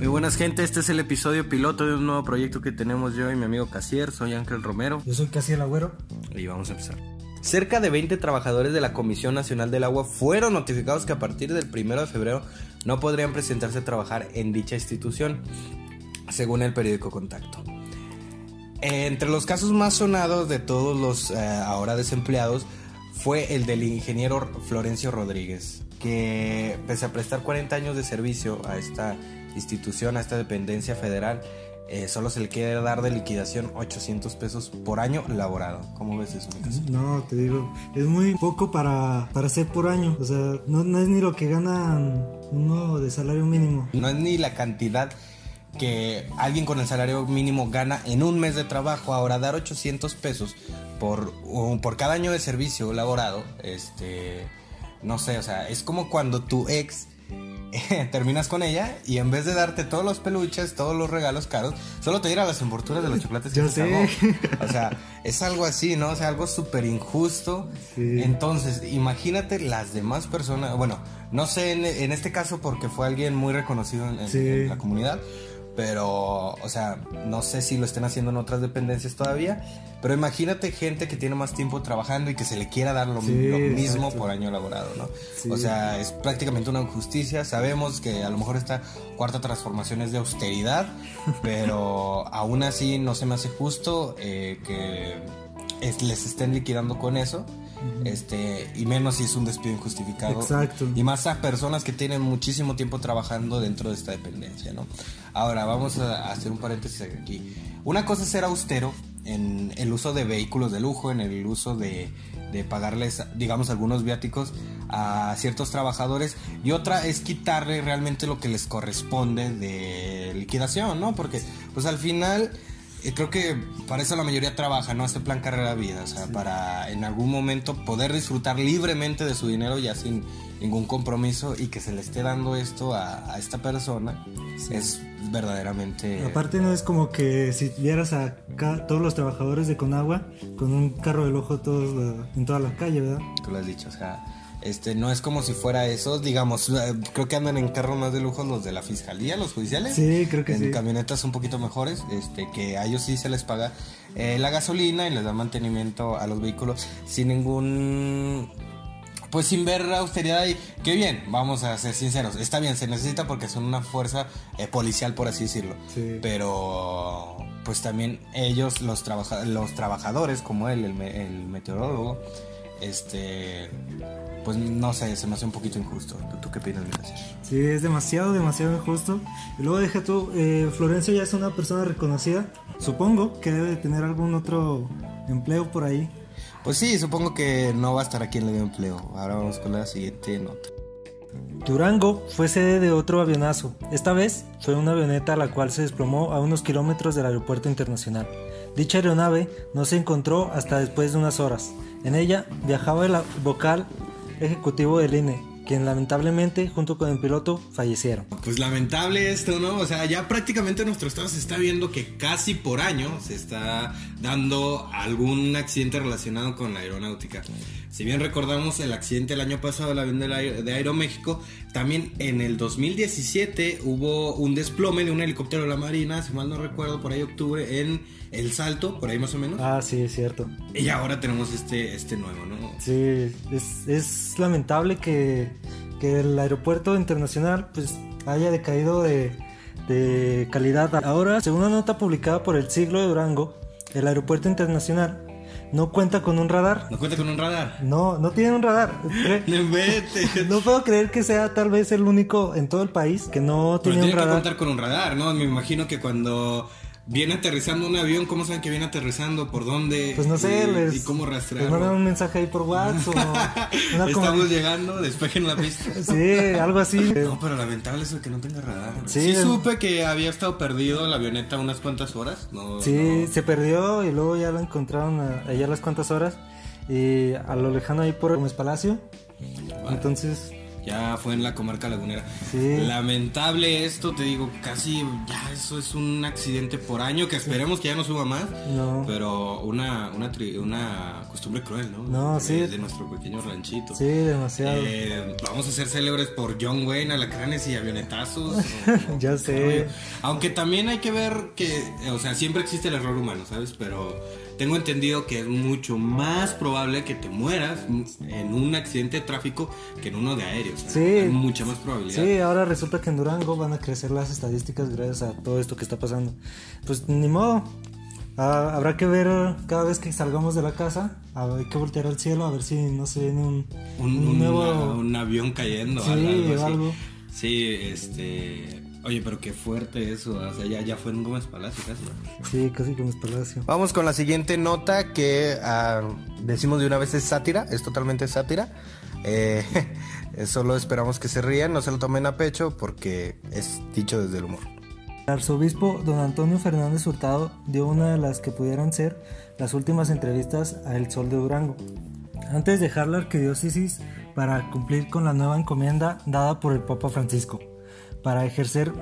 Muy buenas gente, este es el episodio piloto de un nuevo proyecto que tenemos yo y mi amigo Casier, soy Ángel Romero. Yo soy Casier Agüero. Y vamos a empezar. Cerca de 20 trabajadores de la Comisión Nacional del Agua fueron notificados que a partir del 1 de febrero no podrían presentarse a trabajar en dicha institución, según el periódico Contacto. Entre los casos más sonados de todos los eh, ahora desempleados fue el del ingeniero Florencio Rodríguez, que pese a prestar 40 años de servicio a esta institución, a esta dependencia federal, eh, solo se le quiere dar de liquidación 800 pesos por año laborado. ¿Cómo ves eso, No, te digo, es muy poco para, para ser por año. O sea, no, no es ni lo que ganan uno de salario mínimo. No es ni la cantidad que alguien con el salario mínimo gana en un mes de trabajo. Ahora, dar 800 pesos por, por cada año de servicio laborado, este, no sé, o sea, es como cuando tu ex terminas con ella y en vez de darte todos los peluches, todos los regalos caros, solo te diera las envolturas de los chocolates que Yo sé. O sea, es algo así, ¿no? O sea, algo súper injusto. Entonces, imagínate las demás personas, bueno, no sé en, este caso porque fue alguien muy reconocido en la comunidad, pero, o sea, no sé si lo estén haciendo en otras dependencias todavía, pero imagínate gente que tiene más tiempo trabajando y que se le quiera dar lo, mismo por año laborado, ¿no? O sea, es prácticamente una injusticia. Sabemos que a lo mejor esta cuarta transformación es de austeridad, pero aún así no se me hace justo eh, que les estén liquidando con eso este y menos si es un despido injustificado. Exacto. y más a personas que tienen muchísimo tiempo trabajando dentro de esta dependencia no ahora vamos a hacer un paréntesis aquí. Una cosa es ser austero en el uso de vehículos de lujo en el uso de, de pagarles digamos algunos viáticos a ciertos trabajadores y otra es quitarle realmente lo que les corresponde de liquidación no porque pues al final creo que para eso la mayoría trabaja, ¿no? Este plan carrera vida, o sea, para en algún momento poder disfrutar libremente de su dinero ya sin ningún compromiso y que se le esté dando esto a, esta persona es verdaderamente... Aparte no es como que si vieras a todos los trabajadores de Conagua con un carro del ojo todos en toda la calle, ¿verdad? Tú lo has dicho, o sea este, no es como si fuera eso, digamos, eh, creo que andan en carros más de lujo los de la fiscalía, los judiciales. Sí, creo que en sí. camionetas un poquito mejores, este, que a ellos sí se les paga eh, la gasolina y les da mantenimiento a los vehículos sin ningún pues sin ver austeridad y qué bien, vamos a ser sinceros, está bien, se necesita porque son una fuerza eh, policial por así decirlo, sí. pero pues también ellos, los, los trabajadores como él, el, el meteorólogo, este pues no sé, se me hace un poquito injusto. ¿Tú, qué opinas? Sí, es demasiado, demasiado injusto. Y luego deja tú, eh, Florencio ya es una persona reconocida. Supongo que debe de tener algún otro empleo por ahí. Pues sí, supongo que no va a estar aquí en el empleo. Ahora vamos con la siguiente nota. Durango fue sede de otro avionazo. Esta vez fue una avioneta la cual se desplomó a unos kilómetros del aeropuerto internacional. Dicha aeronave no se encontró hasta después de unas horas. En ella viajaba el vocal ejecutivo del INE, quien lamentablemente junto con el piloto fallecieron. Pues lamentable esto, ¿no? O sea, ya prácticamente en nuestro estado se está viendo que casi por año se está dando algún accidente relacionado con la aeronáutica. Si bien recordamos el accidente el año pasado del avión de Aeroméxico, también en el 2017 hubo un desplome de un helicóptero de la Marina, si mal no recuerdo, por ahí octubre, en El Salto, por ahí más o menos. Ah, sí, es cierto. Y ahora tenemos este, este nuevo, ¿no? Sí, es, es lamentable que, que, el aeropuerto internacional pues haya decaído de, de calidad. Ahora, según una nota publicada por el siglo de Durango, el aeropuerto internacional no cuenta con un radar. ¿No cuenta con un radar? No, no tiene un radar. no puedo creer que sea tal vez el único en todo el país que no tiene un radar. Tiene que contar con un radar, ¿no? Me imagino que cuando viene aterrizando un avión, ¿cómo saben que viene aterrizando? ¿Por dónde? Pues no sé, y, les, ¿y cómo rastrearlo? Les mandan un mensaje ahí por WhatsApp Estamos llegando, despejen la pista. sí, algo así. No, pero lamentable es que no tenga radar. Sí, supe que había estado perdido la avioneta unas cuantas horas. No, sí, se perdió y luego ya la encontraron allá las cuantas horas y a lo lejano ahí por Gómez Palacio. Entonces ya fue en la comarca lagunera. Lamentable esto, te digo, casi ya eso es un accidente por año, que esperemos que ya no suba más. No. Pero una, una, una costumbre cruel, ¿no? No, sí. De, nuestro pequeño ranchito. Sí, demasiado. Eh, vamos a ser célebres por John Wayne, alacranes y avionetazos. ya sé. Aunque también hay que ver que, o sea, siempre existe el error humano, ¿sabes? Pero tengo entendido que es mucho más probable que te mueras en un accidente de tráfico que en uno de aéreos. Sí. Hay mucha más probabilidad. Sí, ahora resulta que en Durango van a crecer las estadísticas gracias a todo esto que está pasando. Pues ni modo. Ah, habrá que ver cada vez que salgamos de la casa, hay que voltear al cielo a ver si no se viene un, un, nuevo... un avión cayendo. Sí, algo, algo. Sí, este Oye, pero qué fuerte eso, o sea, ya, ya fue en Gómez Palacio casi. Sí, casi Gómez Palacio. Vamos con la siguiente nota que ah, decimos de una vez es sátira, es totalmente sátira. Eh, solo esperamos que se rían, no se lo tomen a pecho porque es dicho desde el humor. El arzobispo don Antonio Fernández Hurtado dio una de las que pudieran ser las últimas entrevistas a El Sol de Durango. Antes de dejar la arquidiócesis para cumplir con la nueva encomienda dada por el Papa Francisco para ejercer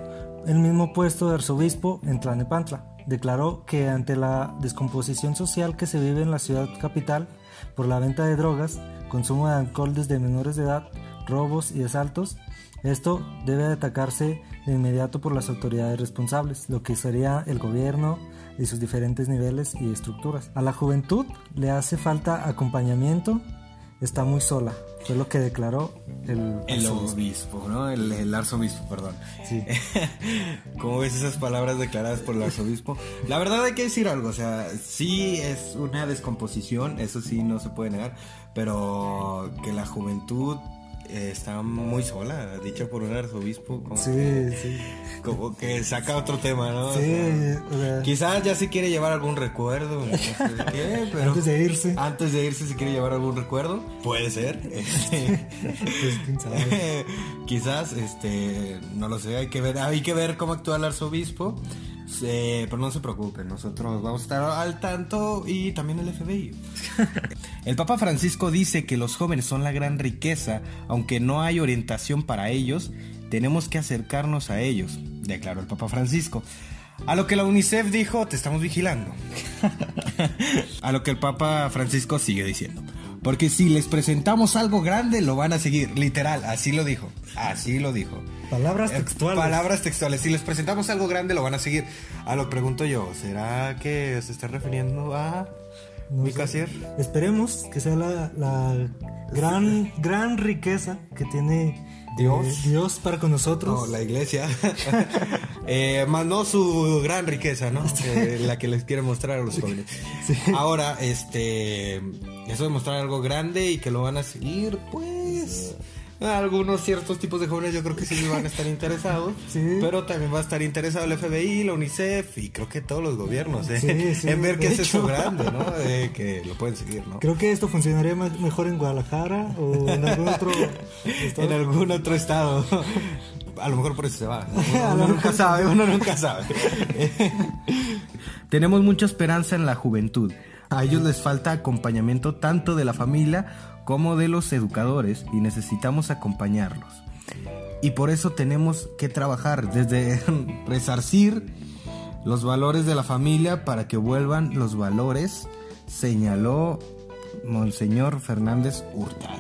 el mismo puesto de arzobispo en Tlanepantla. Declaró que ante la descomposición social que se vive en la ciudad capital por la venta de drogas, consumo de alcohol desde menores de edad, robos y asaltos, esto debe atacarse de inmediato por las autoridades responsables, lo que sería el gobierno y sus diferentes niveles y estructuras. A la juventud le hace falta acompañamiento, está muy sola. Fue lo que declaró el, el obispo, ¿no? El, arzobispo, perdón. Sí. ¿Cómo ves esas palabras declaradas por el arzobispo? La verdad hay que decir algo, o sea, sí es una descomposición, eso sí no se puede negar, pero que la juventud eh, está muy sola, dicha por un arzobispo. Como sí, que, sí. Como que saca otro tema, ¿no? Sí. quizás ya se quiere llevar algún recuerdo, no sé qué, pero antes de irse. Antes de irse se quiere llevar algún recuerdo, puede ser. pues, ¿quién sabe? quizás, este, no lo sé, hay que ver, hay que ver cómo actúa el arzobispo. pero no se preocupen, nosotros vamos a estar al tanto y también el FBI. el Papa Francisco dice que los jóvenes son la gran riqueza, aunque no hay orientación para ellos, tenemos que acercarnos a ellos, declaró el Papa Francisco. A lo que la UNICEF dijo, te estamos vigilando. a lo que el Papa Francisco sigue diciendo. Porque si les presentamos algo grande, lo van a seguir. Literal, así lo dijo. Así lo dijo. Palabras eh, textuales. palabras textuales. Si les presentamos algo grande, lo van a seguir. A lo pregunto yo, ¿será que se está refiriendo a casier? Esperemos que sea la, la gran, gran riqueza que tiene Dios. Dios para con nosotros. No, la iglesia. eh, mandó su gran riqueza, ¿no? la que les quiere mostrar a los jóvenes. Ahora, este. Eso de mostrar algo grande y que lo van a seguir, pues algunos ciertos tipos de jóvenes yo creo que sí van a estar interesados, pero también va a estar interesado el FBI, la UNICEF y creo que todos los gobiernos ¿eh? en ver qué es eso grande, ¿no? que lo pueden seguir, ¿no? Creo que esto funcionaría mejor en Guadalajara o en algún otro estado. en algún otro estado. A lo mejor por eso se va. Uno, nunca sabe, uno nunca sabe. Tenemos mucha esperanza en la juventud. A ellos les falta acompañamiento tanto de la familia como de los educadores y necesitamos acompañarlos. Y por eso tenemos que trabajar desde resarcir los valores de la familia para que vuelvan los valores, señaló Monseñor Fernández Hurtado.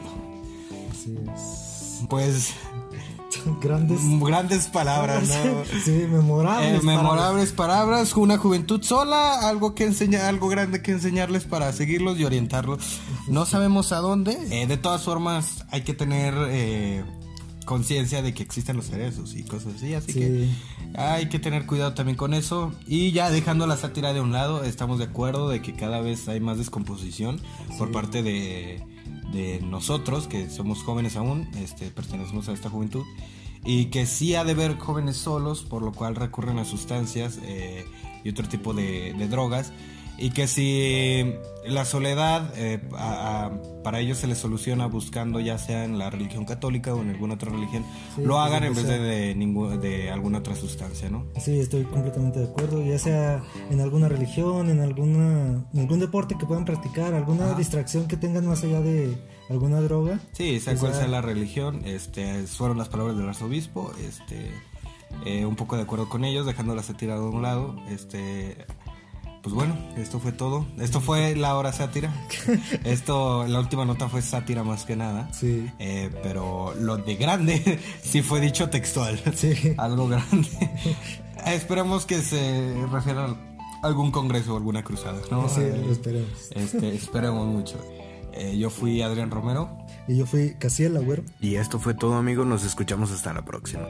Así es. Pues grandes grandes palabras, ¿no? Sí, memorables. Eh, memorables palabras. una juventud sola, algo que enseñar, algo grande que enseñarles para seguirlos y orientarlos. No sabemos a dónde. Eh, de todas formas, hay que tener eh, conciencia de que existen los cerezos y cosas así, así que hay que tener cuidado también con eso. Y ya dejando la sátira de un lado, estamos de acuerdo de que cada vez hay más descomposición por parte de de nosotros, que somos jóvenes aún, este, pertenecemos a esta juventud, y que sí ha de ver jóvenes solos, por lo cual recurren a sustancias eh, y otro tipo de, drogas. Y que si la soledad eh, para ellos se les soluciona buscando ya sea en la religión católica o en alguna otra religión, lo pues, hagan en vez de, de, de alguna otra sustancia, ¿no? Sí, estoy completamente de acuerdo, ya sea en alguna religión, en alguna en algún deporte que puedan practicar, alguna distracción que tengan más allá de alguna droga. Sí, sea cual sea la religión, este, fueron las palabras del arzobispo, este, eh, un poco de acuerdo con ellos, dejándolas tirado a un lado, este, pues bueno, esto fue todo. Esto fue la hora sátira. Esto, la última nota fue sátira más que nada. Sí. Eh, pero lo de grande sí fue dicho textual. Sí. Algo grande. Esperemos que se refiera a algún congreso o alguna cruzada, ¿no? Sí, lo esperemos. Este, esperemos mucho. Eh, yo fui Adrián Romero. Y yo fui Casiel Agüero. Y esto fue todo, amigos. Nos escuchamos hasta la próxima.